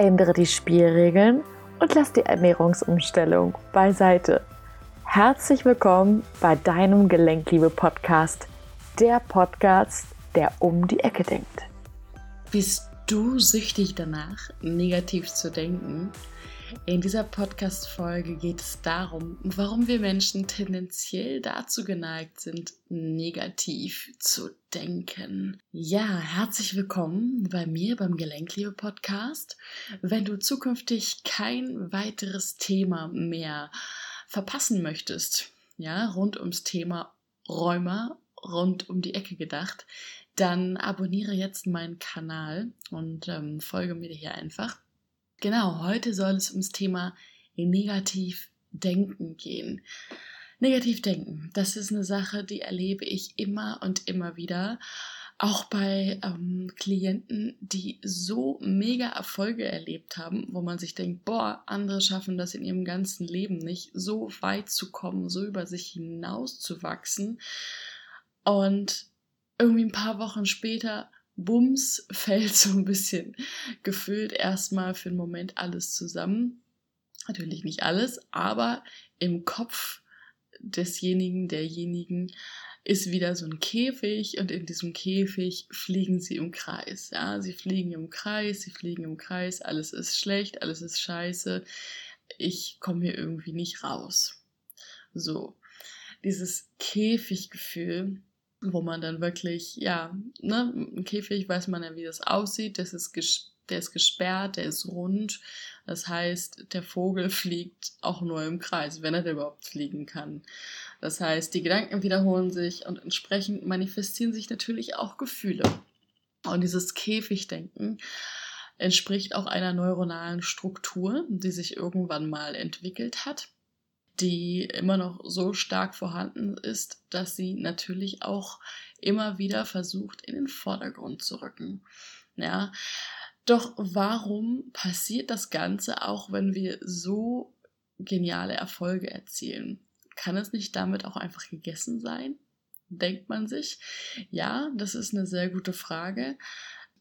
ändere die Spielregeln und lass die Ernährungsumstellung beiseite. Herzlich willkommen bei deinem Gelenkliebe-Podcast, der Podcast, der um die Ecke denkt. Bist du süchtig danach, negativ zu denken? In dieser Podcast-Folge geht es darum, warum wir Menschen tendenziell dazu geneigt sind, negativ zu denken. Ja, herzlich willkommen bei mir beim Gelenkliebe-Podcast. Wenn du zukünftig kein weiteres Thema mehr verpassen möchtest, ja, rund ums Thema Rheuma, rund um die Ecke gedacht, dann abonniere jetzt meinen Kanal und ähm, folge mir hier einfach. Genau, heute soll es ums Thema negativ denken gehen. Negativ denken, das ist eine Sache, die erlebe ich immer und immer wieder. Auch bei ähm, Klienten, die so mega Erfolge erlebt haben, wo man sich denkt, boah, andere schaffen das in ihrem ganzen Leben nicht, so weit zu kommen, so über sich hinaus zu wachsen. Und irgendwie ein paar Wochen später Bums fällt so ein bisschen gefühlt erstmal für einen Moment alles zusammen. Natürlich nicht alles, aber im Kopf desjenigen, derjenigen ist wieder so ein Käfig und in diesem Käfig fliegen sie im Kreis. Ja, sie fliegen im Kreis, sie fliegen im Kreis, alles ist schlecht, alles ist scheiße. Ich komme hier irgendwie nicht raus. So, dieses Käfiggefühl, wo man dann wirklich, ja, ne, ein Käfig weiß man ja, wie das aussieht, das ist der ist gesperrt, der ist rund. Das heißt, der Vogel fliegt auch nur im Kreis, wenn er überhaupt fliegen kann. Das heißt, die Gedanken wiederholen sich und entsprechend manifestieren sich natürlich auch Gefühle. Und dieses Käfigdenken entspricht auch einer neuronalen Struktur, die sich irgendwann mal entwickelt hat die immer noch so stark vorhanden ist, dass sie natürlich auch immer wieder versucht, in den Vordergrund zu rücken. Ja, doch warum passiert das Ganze auch, wenn wir so geniale Erfolge erzielen? Kann es nicht damit auch einfach gegessen sein? Denkt man sich. Ja, das ist eine sehr gute Frage.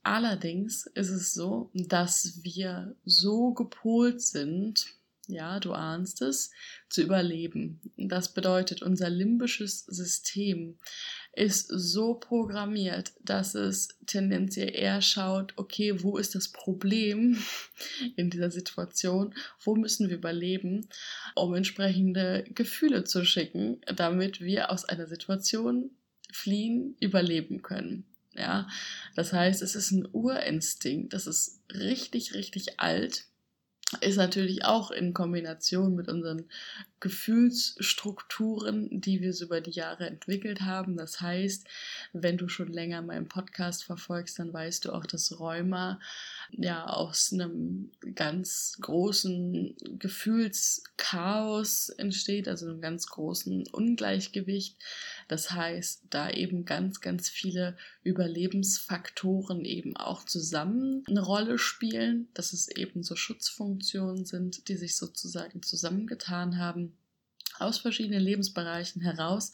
Allerdings ist es so, dass wir so gepolt sind, ja, du ahnst es, zu überleben. Das bedeutet, unser limbisches System ist so programmiert, dass es tendenziell eher schaut, okay, wo ist das Problem in dieser Situation, wo müssen wir überleben, um entsprechende Gefühle zu schicken, damit wir aus einer Situation fliehen, überleben können. Ja, das heißt, es ist ein Urinstinkt, das ist richtig, richtig alt ist natürlich auch in Kombination mit unseren Gefühlsstrukturen, die wir so über die Jahre entwickelt haben. Das heißt, wenn du schon länger meinen Podcast verfolgst, dann weißt du auch, dass Rheuma ja aus einem ganz großen Gefühlschaos entsteht, also einem ganz großen Ungleichgewicht. Das heißt, da eben ganz, ganz viele Überlebensfaktoren eben auch zusammen eine Rolle spielen, dass es eben so Schutzfunktionen sind, die sich sozusagen zusammengetan haben aus verschiedenen Lebensbereichen heraus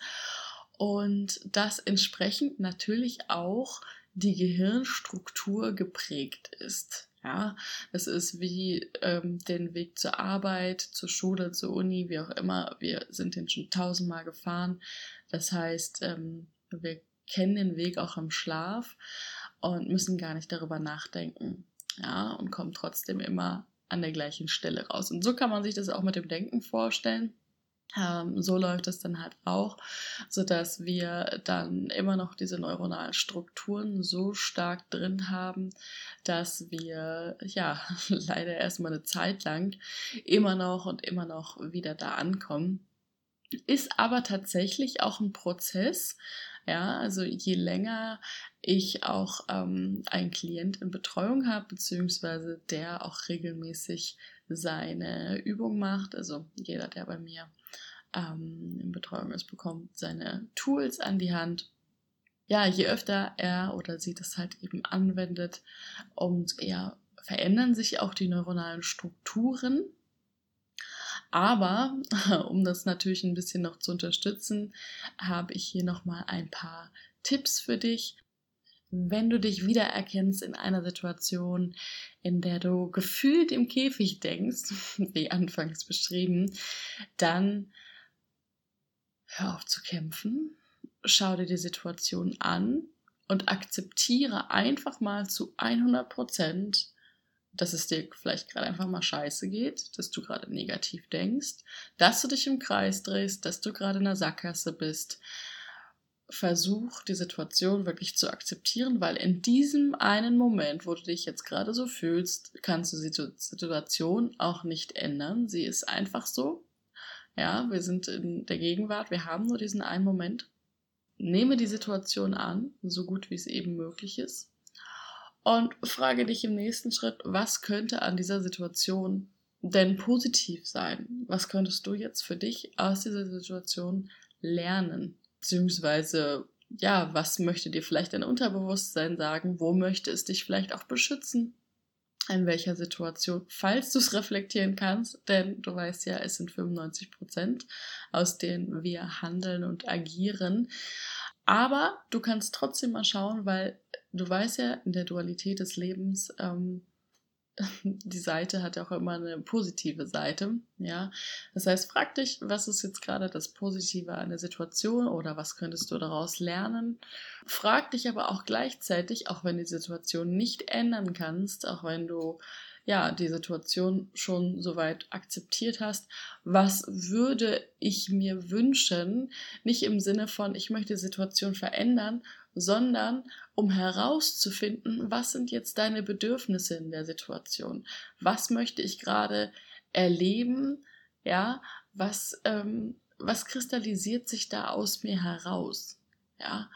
und das entsprechend natürlich auch die Gehirnstruktur geprägt ist. Ja, es ist wie ähm, den Weg zur Arbeit, zur Schule, zur Uni, wie auch immer. Wir sind den schon tausendmal gefahren. Das heißt, ähm, wir kennen den Weg auch im Schlaf und müssen gar nicht darüber nachdenken. Ja, und kommen trotzdem immer an der gleichen Stelle raus. Und so kann man sich das auch mit dem Denken vorstellen. Ähm, so läuft es dann halt auch, sodass wir dann immer noch diese neuronalen Strukturen so stark drin haben, dass wir ja leider erstmal eine Zeit lang immer noch und immer noch wieder da ankommen. Ist aber tatsächlich auch ein Prozess. Ja, also je länger ich auch ähm, einen Klient in Betreuung habe, beziehungsweise der auch regelmäßig seine Übung macht, also jeder, der bei mir ähm, in Betreuung ist, bekommt seine Tools an die Hand. Ja, je öfter er oder sie das halt eben anwendet, umso eher verändern sich auch die neuronalen Strukturen. Aber um das natürlich ein bisschen noch zu unterstützen, habe ich hier nochmal ein paar Tipps für dich, wenn du dich wiedererkennst in einer Situation, in der du gefühlt im Käfig denkst, wie anfangs beschrieben, dann hör auf zu kämpfen, schau dir die Situation an und akzeptiere einfach mal zu 100 Prozent, dass es dir vielleicht gerade einfach mal scheiße geht, dass du gerade negativ denkst, dass du dich im Kreis drehst, dass du gerade in der Sackgasse bist. Versuch die Situation wirklich zu akzeptieren, weil in diesem einen Moment, wo du dich jetzt gerade so fühlst, kannst du die Situation auch nicht ändern. Sie ist einfach so. Ja, wir sind in der Gegenwart, wir haben nur diesen einen Moment. Nehme die Situation an, so gut wie es eben möglich ist und frage dich im nächsten Schritt, was könnte an dieser Situation denn positiv sein? Was könntest du jetzt für dich aus dieser Situation lernen? Beziehungsweise, ja, was möchte dir vielleicht dein Unterbewusstsein sagen? Wo möchte es dich vielleicht auch beschützen? In welcher Situation, falls du es reflektieren kannst, denn du weißt ja, es sind 95 Prozent, aus denen wir handeln und agieren. Aber du kannst trotzdem mal schauen, weil du weißt ja, in der Dualität des Lebens, ähm, die Seite hat ja auch immer eine positive Seite, ja. Das heißt, frag dich, was ist jetzt gerade das Positive an der Situation oder was könntest du daraus lernen? Frag dich aber auch gleichzeitig, auch wenn die Situation nicht ändern kannst, auch wenn du ja, die Situation schon soweit akzeptiert hast, was würde ich mir wünschen, nicht im Sinne von, ich möchte die Situation verändern, sondern um herauszufinden, was sind jetzt deine Bedürfnisse in der Situation, was möchte ich gerade erleben, ja, was, ähm, was kristallisiert sich da aus mir heraus, ja,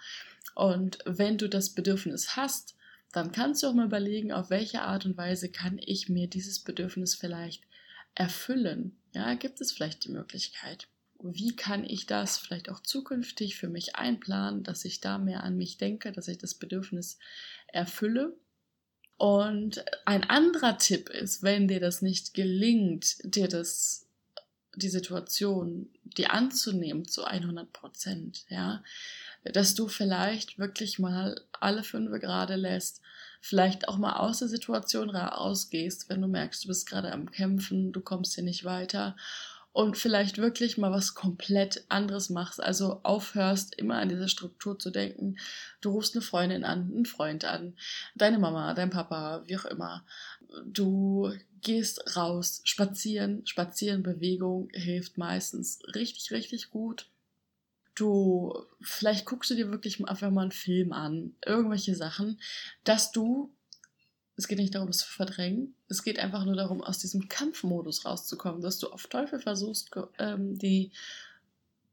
und wenn du das Bedürfnis hast, dann kannst du auch mal überlegen, auf welche Art und Weise kann ich mir dieses Bedürfnis vielleicht erfüllen. Ja, gibt es vielleicht die Möglichkeit? Wie kann ich das vielleicht auch zukünftig für mich einplanen, dass ich da mehr an mich denke, dass ich das Bedürfnis erfülle? Und ein anderer Tipp ist, wenn dir das nicht gelingt, dir das, die Situation, die anzunehmen zu 100 Prozent, ja, dass du vielleicht wirklich mal alle fünf gerade lässt, vielleicht auch mal aus der Situation rausgehst, wenn du merkst, du bist gerade am Kämpfen, du kommst hier nicht weiter und vielleicht wirklich mal was komplett anderes machst, also aufhörst, immer an diese Struktur zu denken. Du rufst eine Freundin an, einen Freund an, deine Mama, dein Papa, wie auch immer. Du gehst raus, spazieren, spazieren, Bewegung hilft meistens richtig, richtig gut du, vielleicht guckst du dir wirklich einfach mal einen Film an, irgendwelche Sachen, dass du, es geht nicht darum, es zu verdrängen, es geht einfach nur darum, aus diesem Kampfmodus rauszukommen, dass du auf Teufel versuchst, ähm, die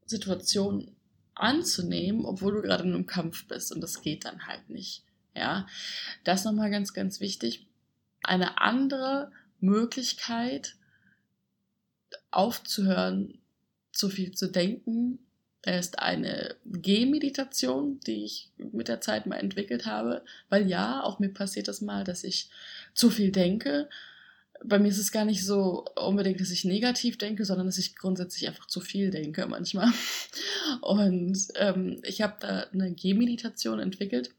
Situation anzunehmen, obwohl du gerade in einem Kampf bist und das geht dann halt nicht. Ja, das nochmal ganz, ganz wichtig. Eine andere Möglichkeit aufzuhören, zu viel zu denken, ist eine Gehmeditation, die ich mit der Zeit mal entwickelt habe, weil ja, auch mir passiert das mal, dass ich zu viel denke. Bei mir ist es gar nicht so unbedingt, dass ich negativ denke, sondern dass ich grundsätzlich einfach zu viel denke manchmal. Und ähm, ich habe da eine Gehmeditation entwickelt.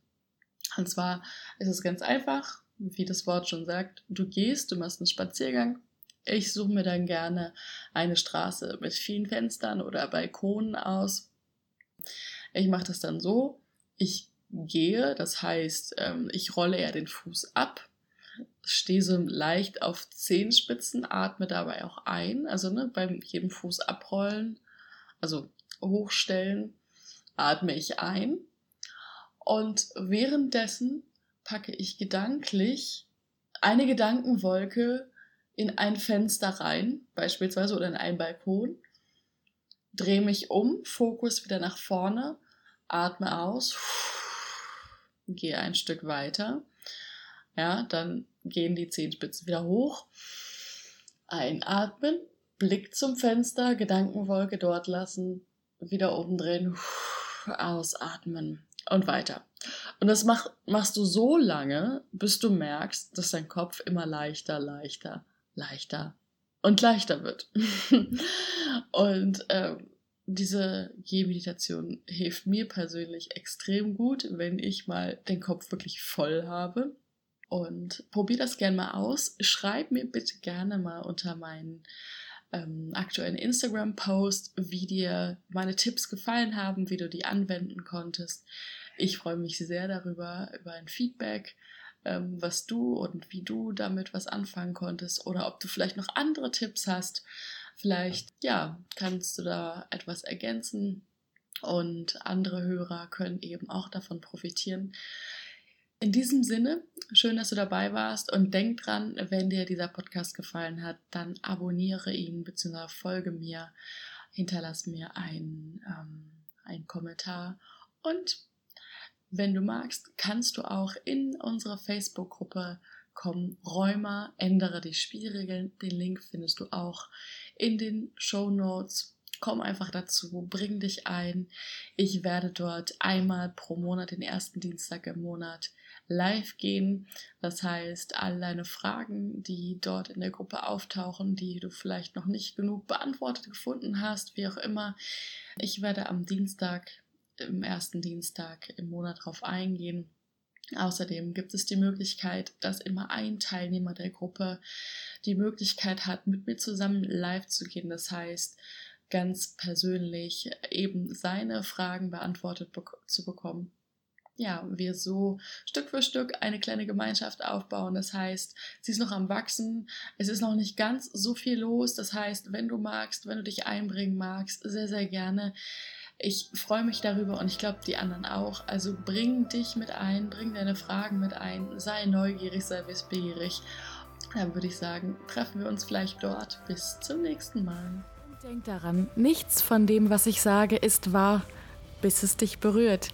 Und zwar ist es ganz einfach, wie das Wort schon sagt. Du gehst, du machst einen Spaziergang ich suche mir dann gerne eine Straße mit vielen Fenstern oder Balkonen aus. Ich mache das dann so, ich gehe, das heißt, ähm, ich rolle eher den Fuß ab, stehe so leicht auf Zehenspitzen, atme dabei auch ein, also ne, beim jedem Fuß abrollen, also hochstellen, atme ich ein und währenddessen packe ich gedanklich eine Gedankenwolke in ein Fenster rein, beispielsweise, oder in einen Balkon, drehe mich um, Fokus wieder nach vorne, atme aus, gehe ein Stück weiter. Ja, dann gehen die Zehenspitzen wieder hoch. Einatmen, Blick zum Fenster, Gedankenwolke dort lassen, wieder oben drehen, ausatmen und weiter. Und das mach, machst du so lange, bis du merkst, dass dein Kopf immer leichter, leichter leichter und leichter wird. und ähm, diese Gehmeditation hilft mir persönlich extrem gut, wenn ich mal den Kopf wirklich voll habe. Und probier das gerne mal aus. Schreib mir bitte gerne mal unter meinen ähm, aktuellen Instagram-Post, wie dir meine Tipps gefallen haben, wie du die anwenden konntest. Ich freue mich sehr darüber, über ein Feedback, ähm, was du und wie du damit was anfangen konntest oder ob du vielleicht noch andere Tipps hast Vielleicht, ja, kannst du da etwas ergänzen und andere Hörer können eben auch davon profitieren. In diesem Sinne, schön, dass du dabei warst und denk dran, wenn dir dieser Podcast gefallen hat, dann abonniere ihn bzw. folge mir, hinterlass mir einen, ähm, einen Kommentar und wenn du magst, kannst du auch in unsere Facebook-Gruppe kommen. Räumer, ändere die Spielregeln. Den Link findest du auch in den Show Notes. Komm einfach dazu, bring dich ein. Ich werde dort einmal pro Monat, den ersten Dienstag im Monat, live gehen. Das heißt, all deine Fragen, die dort in der Gruppe auftauchen, die du vielleicht noch nicht genug beantwortet gefunden hast, wie auch immer. Ich werde am Dienstag, im ersten Dienstag im Monat darauf eingehen. Außerdem gibt es die Möglichkeit, dass immer ein Teilnehmer der Gruppe die Möglichkeit hat, mit mir zusammen live zu gehen. Das heißt, ganz persönlich eben seine Fragen beantwortet be zu bekommen. Ja, wir so Stück für Stück eine kleine Gemeinschaft aufbauen. Das heißt, sie ist noch am Wachsen. Es ist noch nicht ganz so viel los. Das heißt, wenn du magst, wenn du dich einbringen magst, sehr, sehr gerne. Ich freue mich darüber und ich glaube, die anderen auch. Also bring dich mit ein, bring deine Fragen mit ein, sei neugierig, sei wissbegierig dann würde ich sagen, treffen wir uns vielleicht dort. Bis zum nächsten Mal. Denk daran, nichts von dem, was ich sage, ist wahr, bis es dich berührt.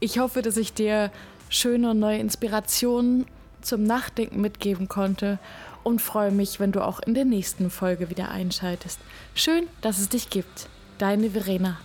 Ich hoffe, dass ich dir schöne und neue Inspirationen zum Nachdenken mitgeben konnte und freue mich, wenn du auch in der nächsten Folge wieder einschaltest. Schön, dass es dich gibt. Deine Verena.